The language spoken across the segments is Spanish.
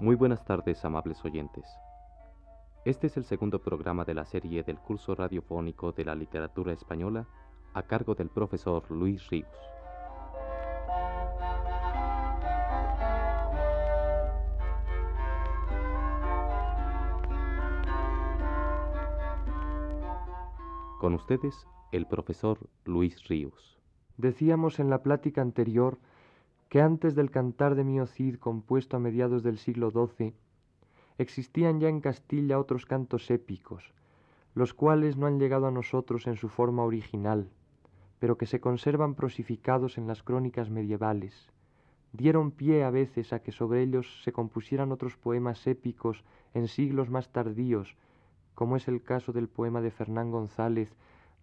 Muy buenas tardes, amables oyentes. Este es el segundo programa de la serie del curso radiofónico de la literatura española a cargo del profesor Luis Ríos. Con ustedes, el profesor Luis Ríos. Decíamos en la plática anterior que antes del cantar de Mio Cid compuesto a mediados del siglo XII, existían ya en Castilla otros cantos épicos, los cuales no han llegado a nosotros en su forma original, pero que se conservan prosificados en las crónicas medievales. Dieron pie a veces a que sobre ellos se compusieran otros poemas épicos en siglos más tardíos, como es el caso del poema de Fernán González,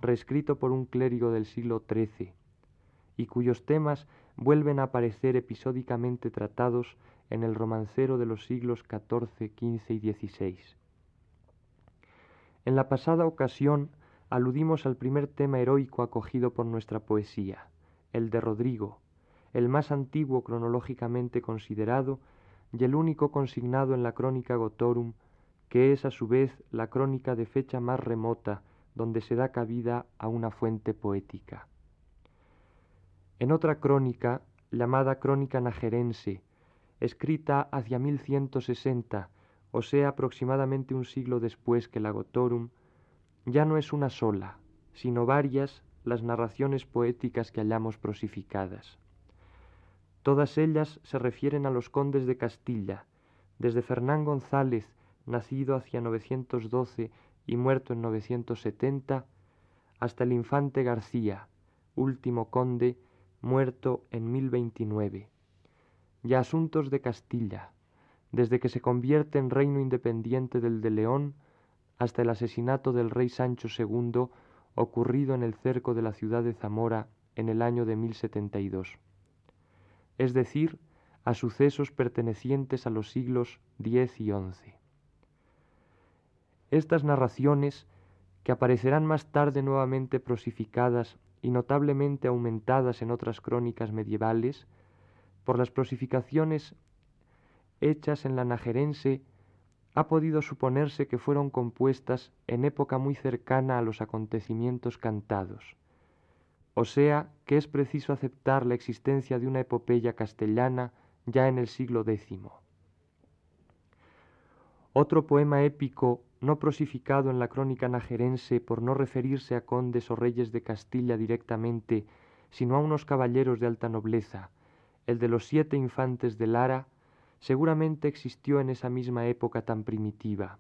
reescrito por un clérigo del siglo XIII, y cuyos temas vuelven a aparecer episódicamente tratados en el romancero de los siglos XIV, XV y XVI. En la pasada ocasión aludimos al primer tema heroico acogido por nuestra poesía, el de Rodrigo, el más antiguo cronológicamente considerado y el único consignado en la crónica Gotorum, que es a su vez la crónica de fecha más remota donde se da cabida a una fuente poética. En otra crónica, llamada Crónica Najerense, escrita hacia 1160, o sea aproximadamente un siglo después que la Gotorum, ya no es una sola, sino varias las narraciones poéticas que hallamos prosificadas. Todas ellas se refieren a los condes de Castilla, desde Fernán González, nacido hacia 912 y muerto en 970, hasta el infante García, último conde, muerto en 1029, y asuntos de Castilla, desde que se convierte en reino independiente del de León hasta el asesinato del rey Sancho II ocurrido en el cerco de la ciudad de Zamora en el año de 1072, es decir, a sucesos pertenecientes a los siglos X y XI. Estas narraciones, que aparecerán más tarde nuevamente prosificadas y notablemente aumentadas en otras crónicas medievales, por las prosificaciones hechas en la Najerense ha podido suponerse que fueron compuestas en época muy cercana a los acontecimientos cantados, o sea que es preciso aceptar la existencia de una epopeya castellana ya en el siglo X. Otro poema épico no prosificado en la crónica najerense por no referirse a condes o reyes de Castilla directamente, sino a unos caballeros de alta nobleza, el de los siete infantes de Lara, seguramente existió en esa misma época tan primitiva,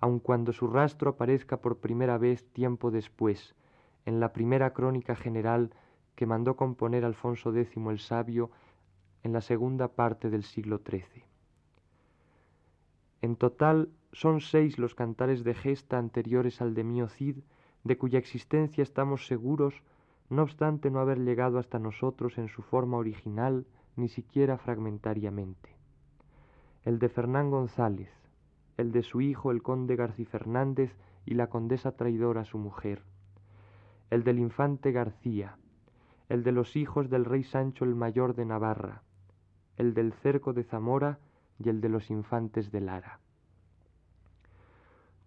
aun cuando su rastro aparezca por primera vez tiempo después, en la primera crónica general que mandó componer Alfonso X el Sabio en la segunda parte del siglo XIII. En total son seis los cantares de gesta anteriores al de Mío Cid, de cuya existencia estamos seguros, no obstante no haber llegado hasta nosotros en su forma original, ni siquiera fragmentariamente el de Fernán González, el de su hijo el conde García Fernández y la condesa traidora su mujer, el del infante García, el de los hijos del rey Sancho el Mayor de Navarra, el del cerco de Zamora y el de los infantes de Lara.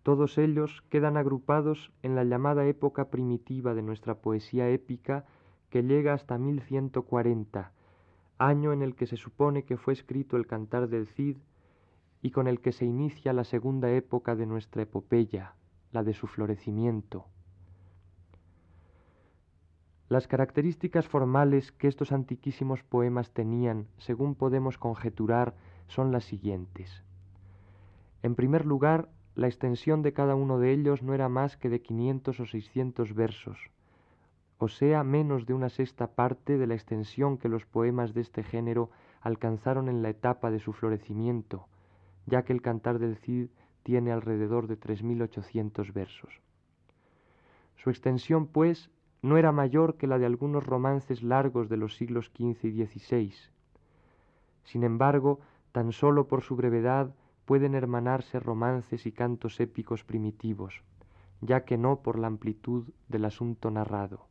Todos ellos quedan agrupados en la llamada época primitiva de nuestra poesía épica que llega hasta 1140, año en el que se supone que fue escrito el Cantar del Cid y con el que se inicia la segunda época de nuestra epopeya, la de su florecimiento. Las características formales que estos antiquísimos poemas tenían, según podemos conjeturar, son las siguientes. En primer lugar, la extensión de cada uno de ellos no era más que de 500 o 600 versos, o sea, menos de una sexta parte de la extensión que los poemas de este género alcanzaron en la etapa de su florecimiento, ya que el Cantar del Cid tiene alrededor de 3.800 versos. Su extensión, pues, no era mayor que la de algunos romances largos de los siglos XV y XVI. Sin embargo, tan sólo por su brevedad pueden hermanarse romances y cantos épicos primitivos, ya que no por la amplitud del asunto narrado.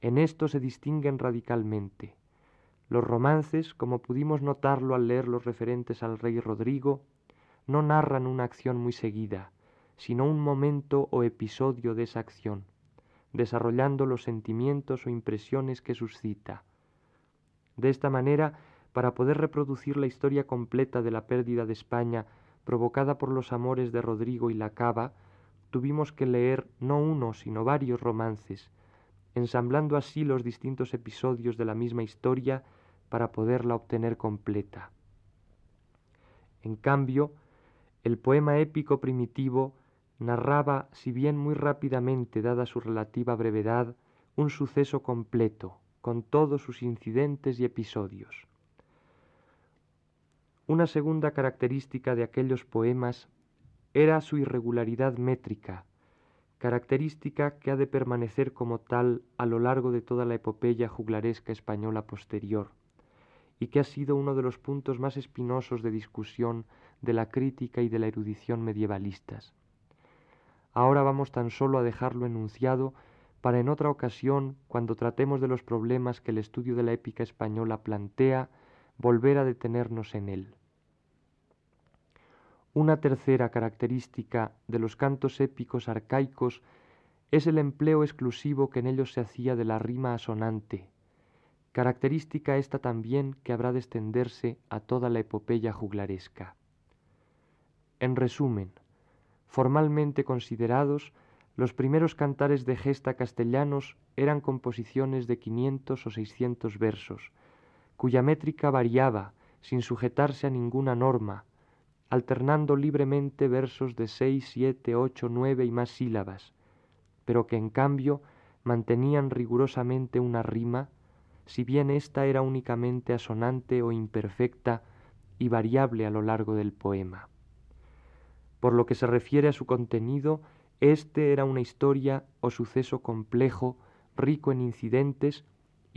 En esto se distinguen radicalmente Los romances, como pudimos notarlo al leer los referentes al rey Rodrigo, no narran una acción muy seguida, sino un momento o episodio de esa acción, desarrollando los sentimientos o impresiones que suscita. De esta manera, para poder reproducir la historia completa de la pérdida de España provocada por los amores de Rodrigo y la Cava, tuvimos que leer no uno, sino varios romances, ensamblando así los distintos episodios de la misma historia para poderla obtener completa. En cambio, el poema épico primitivo narraba, si bien muy rápidamente, dada su relativa brevedad, un suceso completo, con todos sus incidentes y episodios. Una segunda característica de aquellos poemas era su irregularidad métrica, característica que ha de permanecer como tal a lo largo de toda la epopeya juglaresca española posterior, y que ha sido uno de los puntos más espinosos de discusión de la crítica y de la erudición medievalistas. Ahora vamos tan solo a dejarlo enunciado para en otra ocasión, cuando tratemos de los problemas que el estudio de la épica española plantea, volver a detenernos en él. Una tercera característica de los cantos épicos arcaicos es el empleo exclusivo que en ellos se hacía de la rima asonante, característica esta también que habrá de extenderse a toda la epopeya juglaresca. En resumen, Formalmente considerados, los primeros cantares de gesta castellanos eran composiciones de quinientos o seiscientos versos, cuya métrica variaba sin sujetarse a ninguna norma, alternando libremente versos de seis, siete, ocho, nueve y más sílabas, pero que en cambio mantenían rigurosamente una rima, si bien ésta era únicamente asonante o imperfecta y variable a lo largo del poema. Por lo que se refiere a su contenido, este era una historia o suceso complejo, rico en incidentes,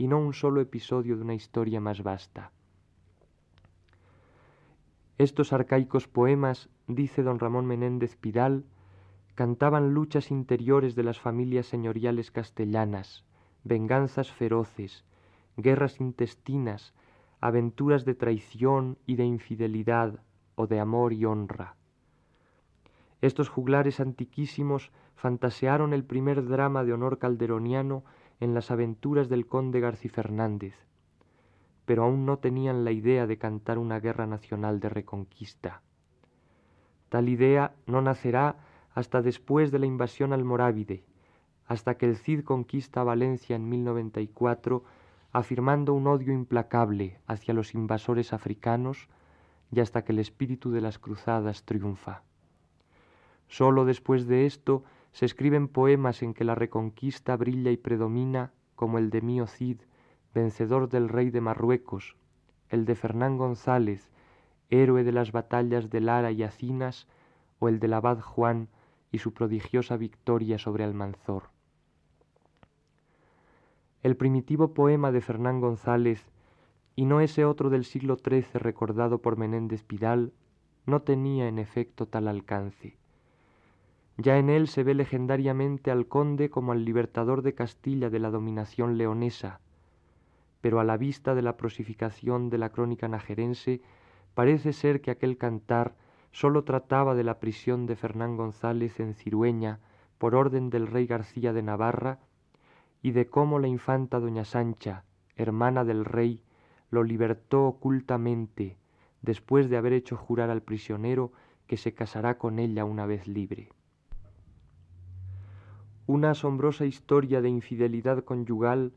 y no un solo episodio de una historia más vasta. Estos arcaicos poemas, dice don Ramón Menéndez Pidal, cantaban luchas interiores de las familias señoriales castellanas, venganzas feroces, guerras intestinas, aventuras de traición y de infidelidad o de amor y honra. Estos juglares antiquísimos fantasearon el primer drama de honor calderoniano en las aventuras del conde Garci Fernández, pero aún no tenían la idea de cantar una guerra nacional de reconquista. Tal idea no nacerá hasta después de la invasión almorávide, hasta que el Cid conquista Valencia en 1094, afirmando un odio implacable hacia los invasores africanos y hasta que el espíritu de las cruzadas triunfa. Sólo después de esto se escriben poemas en que la reconquista brilla y predomina, como el de Mío Cid, vencedor del rey de Marruecos, el de Fernán González, héroe de las batallas de Lara y Acinas, o el del abad Juan y su prodigiosa victoria sobre Almanzor. El primitivo poema de Fernán González, y no ese otro del siglo XIII recordado por Menéndez Pidal, no tenía en efecto tal alcance. Ya en él se ve legendariamente al conde como al libertador de Castilla de la dominación leonesa, pero a la vista de la prosificación de la crónica najerense parece ser que aquel cantar sólo trataba de la prisión de Fernán González en Cirueña por orden del rey García de Navarra y de cómo la infanta doña Sancha, hermana del rey, lo libertó ocultamente después de haber hecho jurar al prisionero que se casará con ella una vez libre. Una asombrosa historia de infidelidad conyugal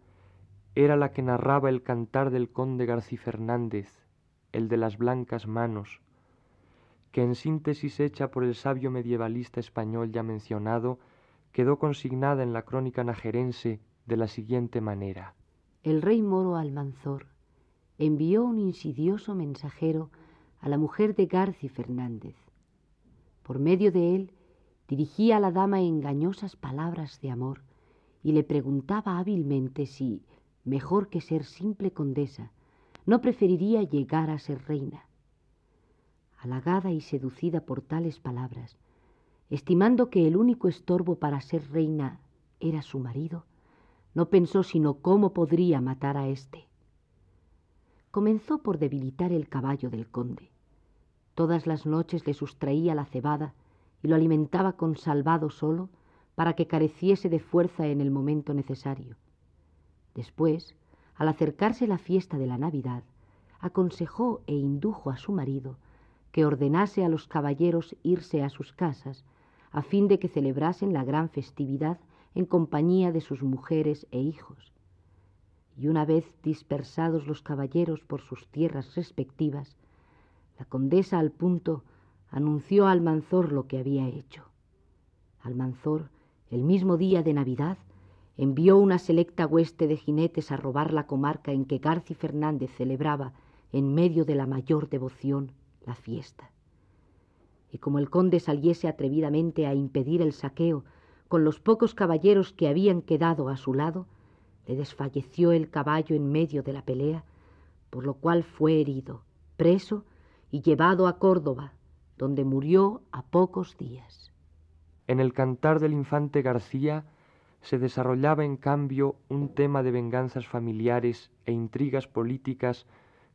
era la que narraba el cantar del conde Garci Fernández, el de las blancas manos, que en síntesis hecha por el sabio medievalista español ya mencionado, quedó consignada en la crónica najerense de la siguiente manera. El rey moro Almanzor envió un insidioso mensajero a la mujer de Garci Fernández. Por medio de él dirigía a la dama engañosas palabras de amor y le preguntaba hábilmente si, mejor que ser simple condesa, no preferiría llegar a ser reina. Halagada y seducida por tales palabras, estimando que el único estorbo para ser reina era su marido, no pensó sino cómo podría matar a éste. comenzó por debilitar el caballo del conde. Todas las noches le sustraía la cebada y lo alimentaba con salvado solo para que careciese de fuerza en el momento necesario. Después, al acercarse la fiesta de la Navidad, aconsejó e indujo a su marido que ordenase a los caballeros irse a sus casas, a fin de que celebrasen la gran festividad en compañía de sus mujeres e hijos. Y una vez dispersados los caballeros por sus tierras respectivas, la condesa al punto anunció a Almanzor lo que había hecho. Almanzor, el mismo día de Navidad, envió una selecta hueste de jinetes a robar la comarca en que Garci Fernández celebraba, en medio de la mayor devoción, la fiesta. Y como el conde saliese atrevidamente a impedir el saqueo con los pocos caballeros que habían quedado a su lado, le desfalleció el caballo en medio de la pelea, por lo cual fue herido, preso y llevado a Córdoba, donde murió a pocos días. En el cantar del infante García se desarrollaba en cambio un tema de venganzas familiares e intrigas políticas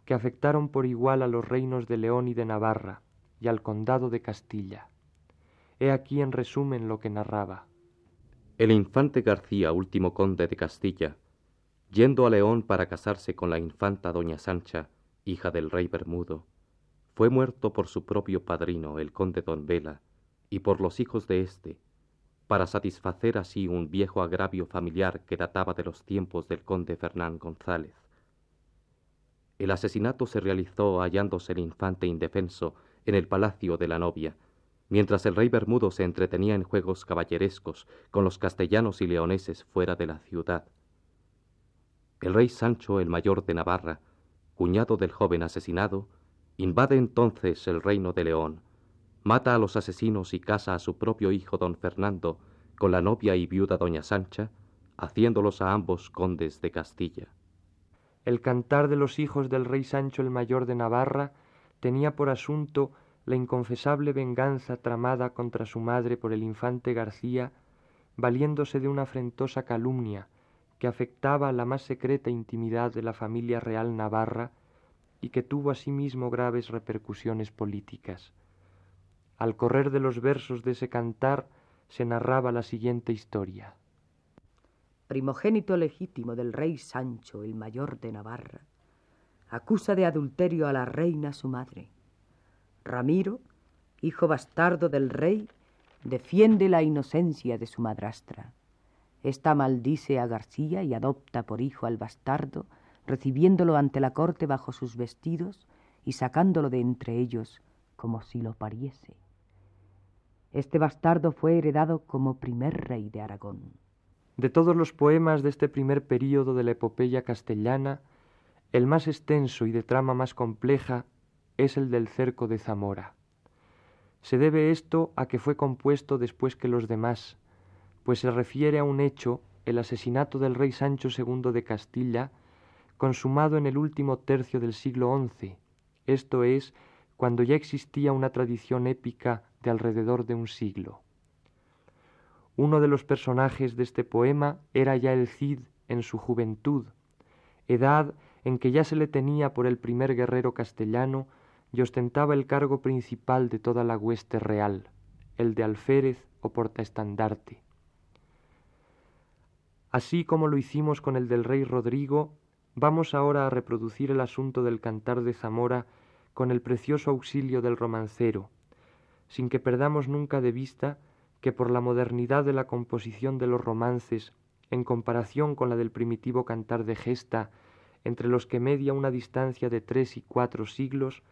que afectaron por igual a los reinos de León y de Navarra y al condado de Castilla. He aquí en resumen lo que narraba. El infante García, último conde de Castilla, yendo a León para casarse con la infanta doña Sancha, hija del rey Bermudo, fue muerto por su propio padrino, el conde don Vela, y por los hijos de éste, para satisfacer así un viejo agravio familiar que databa de los tiempos del conde Fernán González. El asesinato se realizó hallándose el infante indefenso en el palacio de la novia, mientras el rey Bermudo se entretenía en juegos caballerescos con los castellanos y leoneses fuera de la ciudad. El rey Sancho, el mayor de Navarra, cuñado del joven asesinado, Invade entonces el reino de León, mata a los asesinos y casa a su propio hijo don Fernando con la novia y viuda doña Sancha, haciéndolos a ambos condes de Castilla. El cantar de los hijos del rey Sancho el mayor de Navarra tenía por asunto la inconfesable venganza tramada contra su madre por el infante García, valiéndose de una afrentosa calumnia que afectaba la más secreta intimidad de la familia real navarra y que tuvo asimismo graves repercusiones políticas. Al correr de los versos de ese cantar se narraba la siguiente historia. Primogénito legítimo del rey Sancho, el mayor de Navarra, acusa de adulterio a la reina su madre. Ramiro, hijo bastardo del rey, defiende la inocencia de su madrastra. Esta maldice a García y adopta por hijo al bastardo recibiéndolo ante la corte bajo sus vestidos y sacándolo de entre ellos como si lo pariese. Este bastardo fue heredado como primer rey de Aragón. De todos los poemas de este primer período de la epopeya castellana, el más extenso y de trama más compleja es el del cerco de Zamora. Se debe esto a que fue compuesto después que los demás, pues se refiere a un hecho, el asesinato del rey Sancho II de Castilla, consumado en el último tercio del siglo XI, esto es, cuando ya existía una tradición épica de alrededor de un siglo. Uno de los personajes de este poema era ya el Cid en su juventud, edad en que ya se le tenía por el primer guerrero castellano y ostentaba el cargo principal de toda la hueste real, el de alférez o portaestandarte. Así como lo hicimos con el del rey Rodrigo, Vamos ahora a reproducir el asunto del cantar de Zamora con el precioso auxilio del romancero, sin que perdamos nunca de vista que por la modernidad de la composición de los romances, en comparación con la del primitivo cantar de gesta, entre los que media una distancia de tres y cuatro siglos,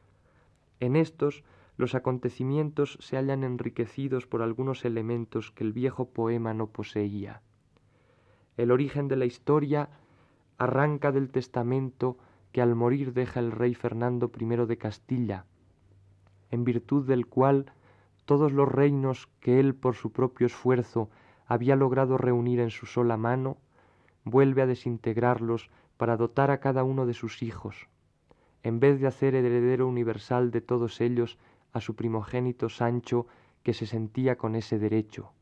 en estos los acontecimientos se hallan enriquecidos por algunos elementos que el viejo poema no poseía. El origen de la historia arranca del testamento que al morir deja el rey Fernando I de Castilla, en virtud del cual todos los reinos que él por su propio esfuerzo había logrado reunir en su sola mano, vuelve a desintegrarlos para dotar a cada uno de sus hijos, en vez de hacer heredero universal de todos ellos a su primogénito Sancho, que se sentía con ese derecho.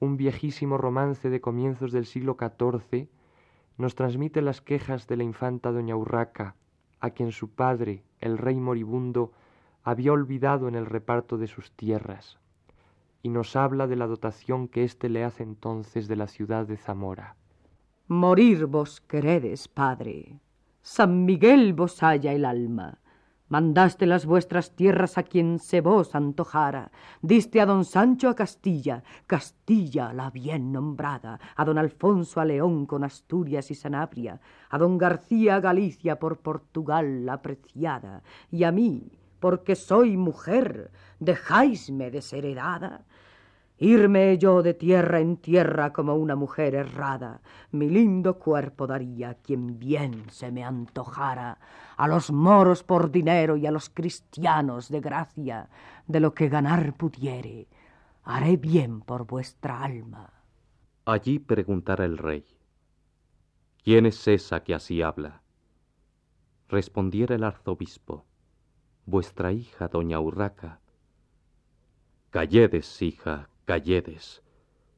Un viejísimo romance de comienzos del siglo XIV nos transmite las quejas de la infanta doña Urraca, a quien su padre, el rey moribundo, había olvidado en el reparto de sus tierras, y nos habla de la dotación que éste le hace entonces de la ciudad de Zamora. Morir vos queredes, padre. San Miguel vos haya el alma. Mandaste las vuestras tierras a quien se vos antojara. Diste a don Sancho a Castilla, Castilla la bien nombrada, a don Alfonso a León con Asturias y Sanabria, a don García a Galicia por Portugal apreciada, y a mí, porque soy mujer, dejáisme desheredada. Irme yo de tierra en tierra como una mujer errada, mi lindo cuerpo daría quien bien se me antojara, a los moros por dinero y a los cristianos de gracia, de lo que ganar pudiere, haré bien por vuestra alma. Allí preguntara el rey, ¿quién es esa que así habla? Respondiera el arzobispo, vuestra hija doña Urraca. Calledes, hija, calledes,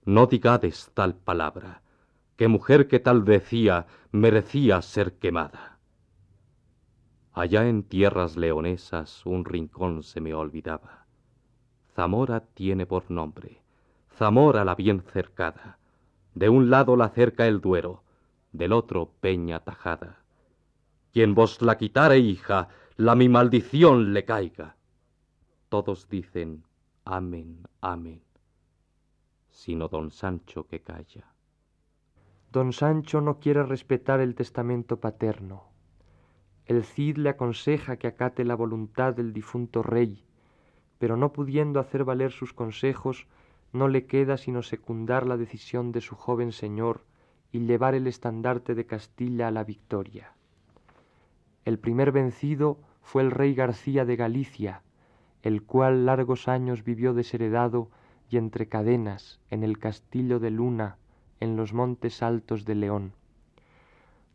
no digades tal palabra, que mujer que tal decía merecía ser quemada. Allá en tierras leonesas un rincón se me olvidaba. Zamora tiene por nombre, Zamora la bien cercada. De un lado la cerca el Duero, del otro Peña Tajada. Quien vos la quitare, hija, la mi maldición le caiga. Todos dicen, amén, amén sino don Sancho que calla. Don Sancho no quiere respetar el testamento paterno. El Cid le aconseja que acate la voluntad del difunto rey, pero no pudiendo hacer valer sus consejos, no le queda sino secundar la decisión de su joven señor y llevar el estandarte de Castilla a la victoria. El primer vencido fue el rey García de Galicia, el cual largos años vivió desheredado y entre cadenas en el castillo de Luna, en los montes altos de León.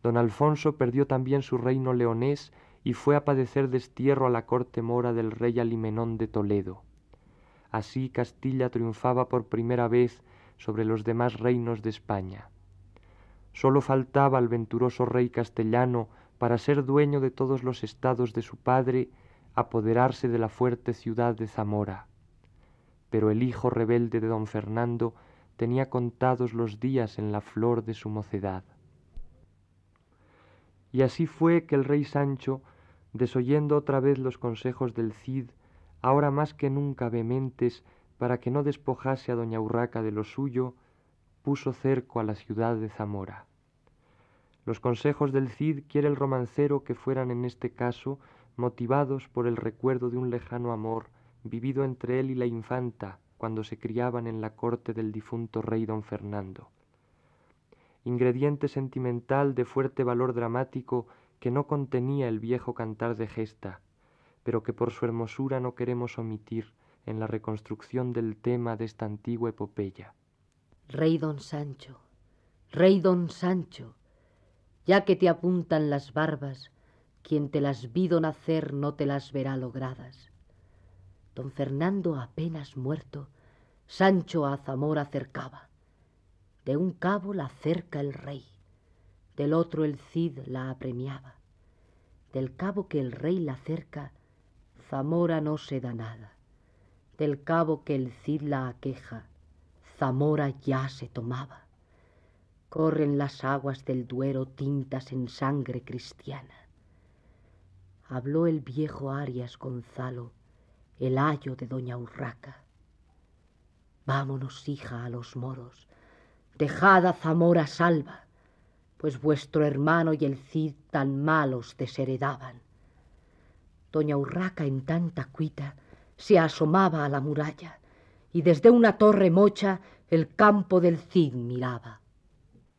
Don Alfonso perdió también su reino leonés y fue a padecer destierro a la corte mora del rey Alimenón de Toledo. Así Castilla triunfaba por primera vez sobre los demás reinos de España. Sólo faltaba al venturoso rey castellano para ser dueño de todos los estados de su padre, apoderarse de la fuerte ciudad de Zamora pero el hijo rebelde de don Fernando tenía contados los días en la flor de su mocedad. Y así fue que el rey Sancho, desoyendo otra vez los consejos del Cid, ahora más que nunca vehementes, para que no despojase a doña Urraca de lo suyo, puso cerco a la ciudad de Zamora. Los consejos del Cid quiere el romancero que fueran en este caso motivados por el recuerdo de un lejano amor vivido entre él y la infanta cuando se criaban en la corte del difunto rey don Fernando. Ingrediente sentimental de fuerte valor dramático que no contenía el viejo cantar de gesta, pero que por su hermosura no queremos omitir en la reconstrucción del tema de esta antigua epopeya. Rey don Sancho, rey don Sancho, ya que te apuntan las barbas, quien te las vido nacer no te las verá logradas. Don Fernando apenas muerto, Sancho a Zamora acercaba. De un cabo la cerca el rey, del otro el Cid la apremiaba. Del cabo que el rey la cerca, Zamora no se da nada. Del cabo que el Cid la aqueja, Zamora ya se tomaba. Corren las aguas del Duero tintas en sangre cristiana. Habló el viejo Arias Gonzalo, el ayo de doña Urraca. Vámonos, hija, a los moros, dejad a Zamora salva, pues vuestro hermano y el Cid tan malos desheredaban. Doña Urraca en tanta cuita se asomaba a la muralla y desde una torre mocha el campo del Cid miraba.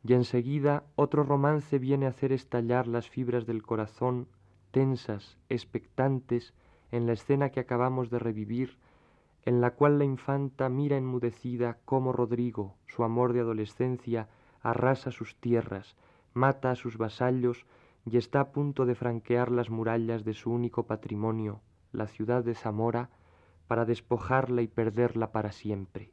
Y enseguida otro romance viene a hacer estallar las fibras del corazón, tensas, expectantes, en la escena que acabamos de revivir, en la cual la infanta mira enmudecida cómo Rodrigo, su amor de adolescencia, arrasa sus tierras, mata a sus vasallos y está a punto de franquear las murallas de su único patrimonio, la ciudad de Zamora, para despojarla y perderla para siempre.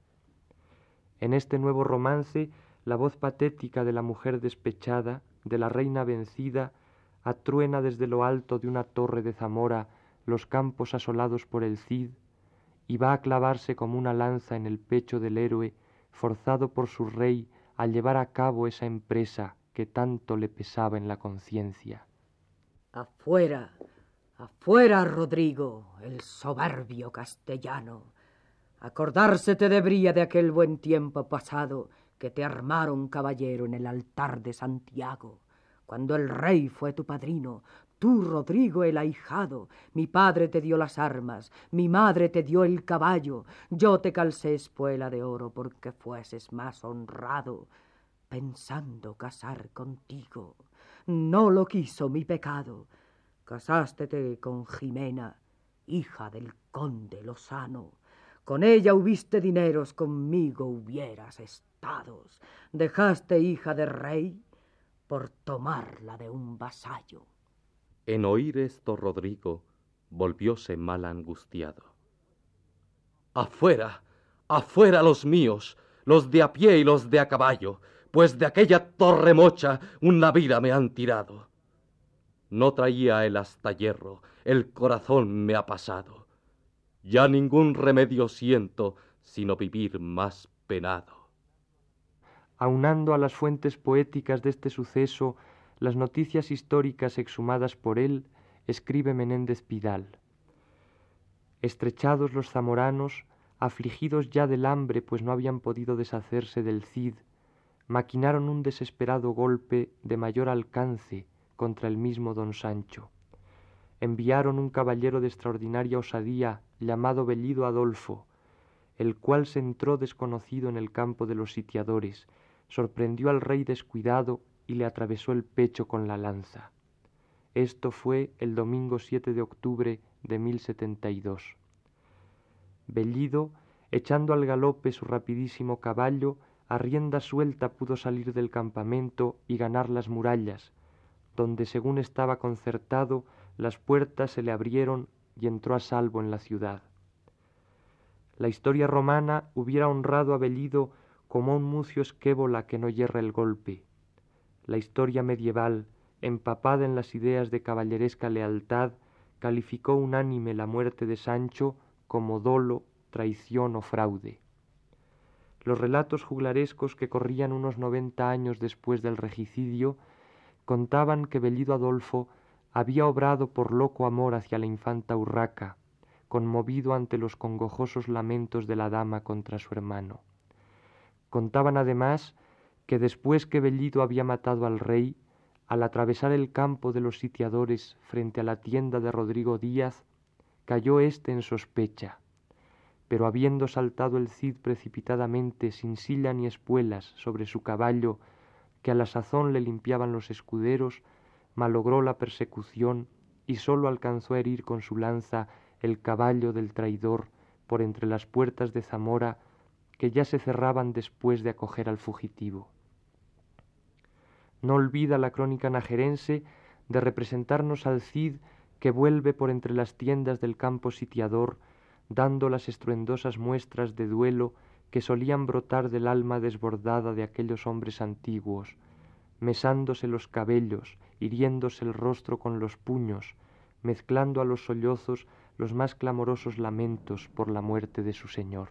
En este nuevo romance, la voz patética de la mujer despechada, de la reina vencida, atruena desde lo alto de una torre de Zamora los campos asolados por el Cid, y va a clavarse como una lanza en el pecho del héroe, forzado por su rey a llevar a cabo esa empresa que tanto le pesaba en la conciencia. Afuera, afuera, Rodrigo, el soberbio castellano. Acordarse te debería de aquel buen tiempo pasado que te armaron caballero en el altar de Santiago, cuando el rey fue tu padrino, tú, Rodrigo, el ahijado, mi padre te dio las armas, mi madre te dio el caballo, yo te calcé espuela de oro porque fueses más honrado, pensando casar contigo. No lo quiso mi pecado. Casástete con Jimena, hija del conde Lozano. Con ella hubiste dineros, conmigo hubieras estados. Dejaste hija de rey por tomarla de un vasallo. En oír esto Rodrigo volvióse mal angustiado. Afuera, afuera los míos, los de a pie y los de a caballo, pues de aquella torre mocha una vida me han tirado. No traía el hasta hierro, el corazón me ha pasado. Ya ningún remedio siento, sino vivir más penado aunando a las fuentes poéticas de este suceso las noticias históricas exhumadas por él, escribe Menéndez Pidal. Estrechados los zamoranos, afligidos ya del hambre, pues no habían podido deshacerse del Cid, maquinaron un desesperado golpe de mayor alcance contra el mismo don Sancho. Enviaron un caballero de extraordinaria osadía llamado Bellido Adolfo, el cual se entró desconocido en el campo de los sitiadores sorprendió al rey descuidado y le atravesó el pecho con la lanza. Esto fue el domingo 7 de octubre de 1072. Bellido, echando al galope su rapidísimo caballo, a rienda suelta pudo salir del campamento y ganar las murallas, donde según estaba concertado las puertas se le abrieron y entró a salvo en la ciudad. La historia romana hubiera honrado a Bellido como un mucio esquébola que no yerra el golpe. La historia medieval, empapada en las ideas de caballeresca lealtad, calificó unánime la muerte de Sancho como dolo, traición o fraude. Los relatos juglarescos que corrían unos noventa años después del regicidio contaban que Bellido Adolfo había obrado por loco amor hacia la infanta Urraca, conmovido ante los congojosos lamentos de la dama contra su hermano. Contaban además que después que Bellido había matado al rey, al atravesar el campo de los sitiadores frente a la tienda de Rodrigo Díaz, cayó éste en sospecha, pero habiendo saltado el Cid precipitadamente sin silla ni espuelas sobre su caballo, que a la sazón le limpiaban los escuderos, malogró la persecución y sólo alcanzó a herir con su lanza el caballo del traidor por entre las puertas de Zamora que ya se cerraban después de acoger al fugitivo. No olvida la crónica najerense de representarnos al Cid que vuelve por entre las tiendas del campo sitiador, dando las estruendosas muestras de duelo que solían brotar del alma desbordada de aquellos hombres antiguos, mesándose los cabellos, hiriéndose el rostro con los puños, mezclando a los sollozos los más clamorosos lamentos por la muerte de su señor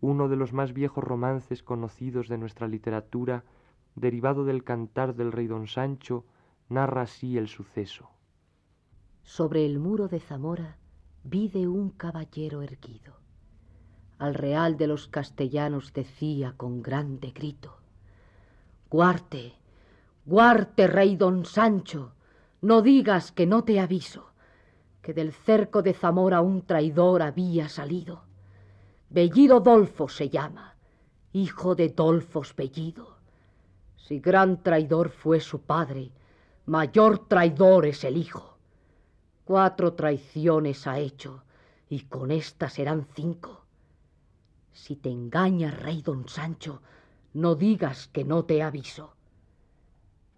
uno de los más viejos romances conocidos de nuestra literatura, derivado del cantar del rey don Sancho, narra así el suceso. Sobre el muro de Zamora vide un caballero erguido. Al real de los castellanos decía con grande grito, Guarte, guarte, rey don Sancho, no digas que no te aviso, que del cerco de Zamora un traidor había salido Bellido Dolfo se llama, hijo de Dolfos Bellido. Si gran traidor fue su padre, mayor traidor es el hijo. Cuatro traiciones ha hecho, y con esta serán cinco. Si te engaña, rey don Sancho, no digas que no te aviso.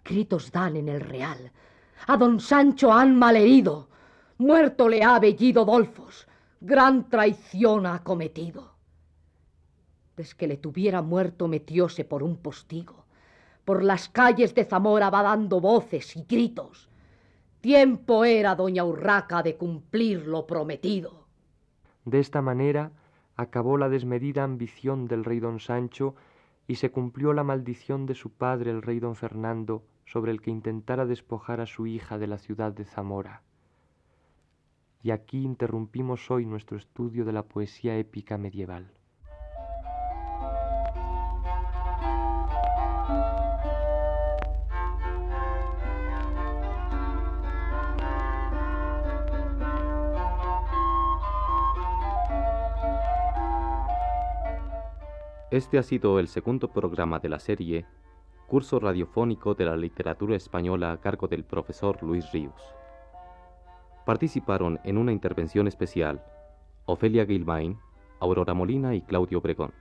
Gritos dan en el real. A don Sancho han malherido. Muerto le ha Bellido Dolfos gran traición ha cometido. Desde que le tuviera muerto metióse por un postigo, por las calles de Zamora va dando voces y gritos. Tiempo era, doña Urraca, de cumplir lo prometido. De esta manera acabó la desmedida ambición del rey don Sancho y se cumplió la maldición de su padre el rey don Fernando sobre el que intentara despojar a su hija de la ciudad de Zamora. Y aquí interrumpimos hoy nuestro estudio de la poesía épica medieval. Este ha sido el segundo programa de la serie Curso Radiofónico de la Literatura Española a cargo del profesor Luis Ríos. Participaron en una intervención especial Ofelia Gilmain, Aurora Molina y Claudio Obregón.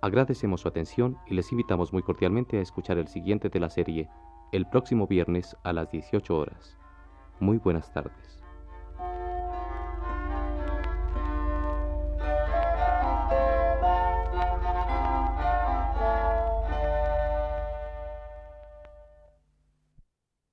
Agradecemos su atención y les invitamos muy cordialmente a escuchar el siguiente de la serie el próximo viernes a las 18 horas. Muy buenas tardes.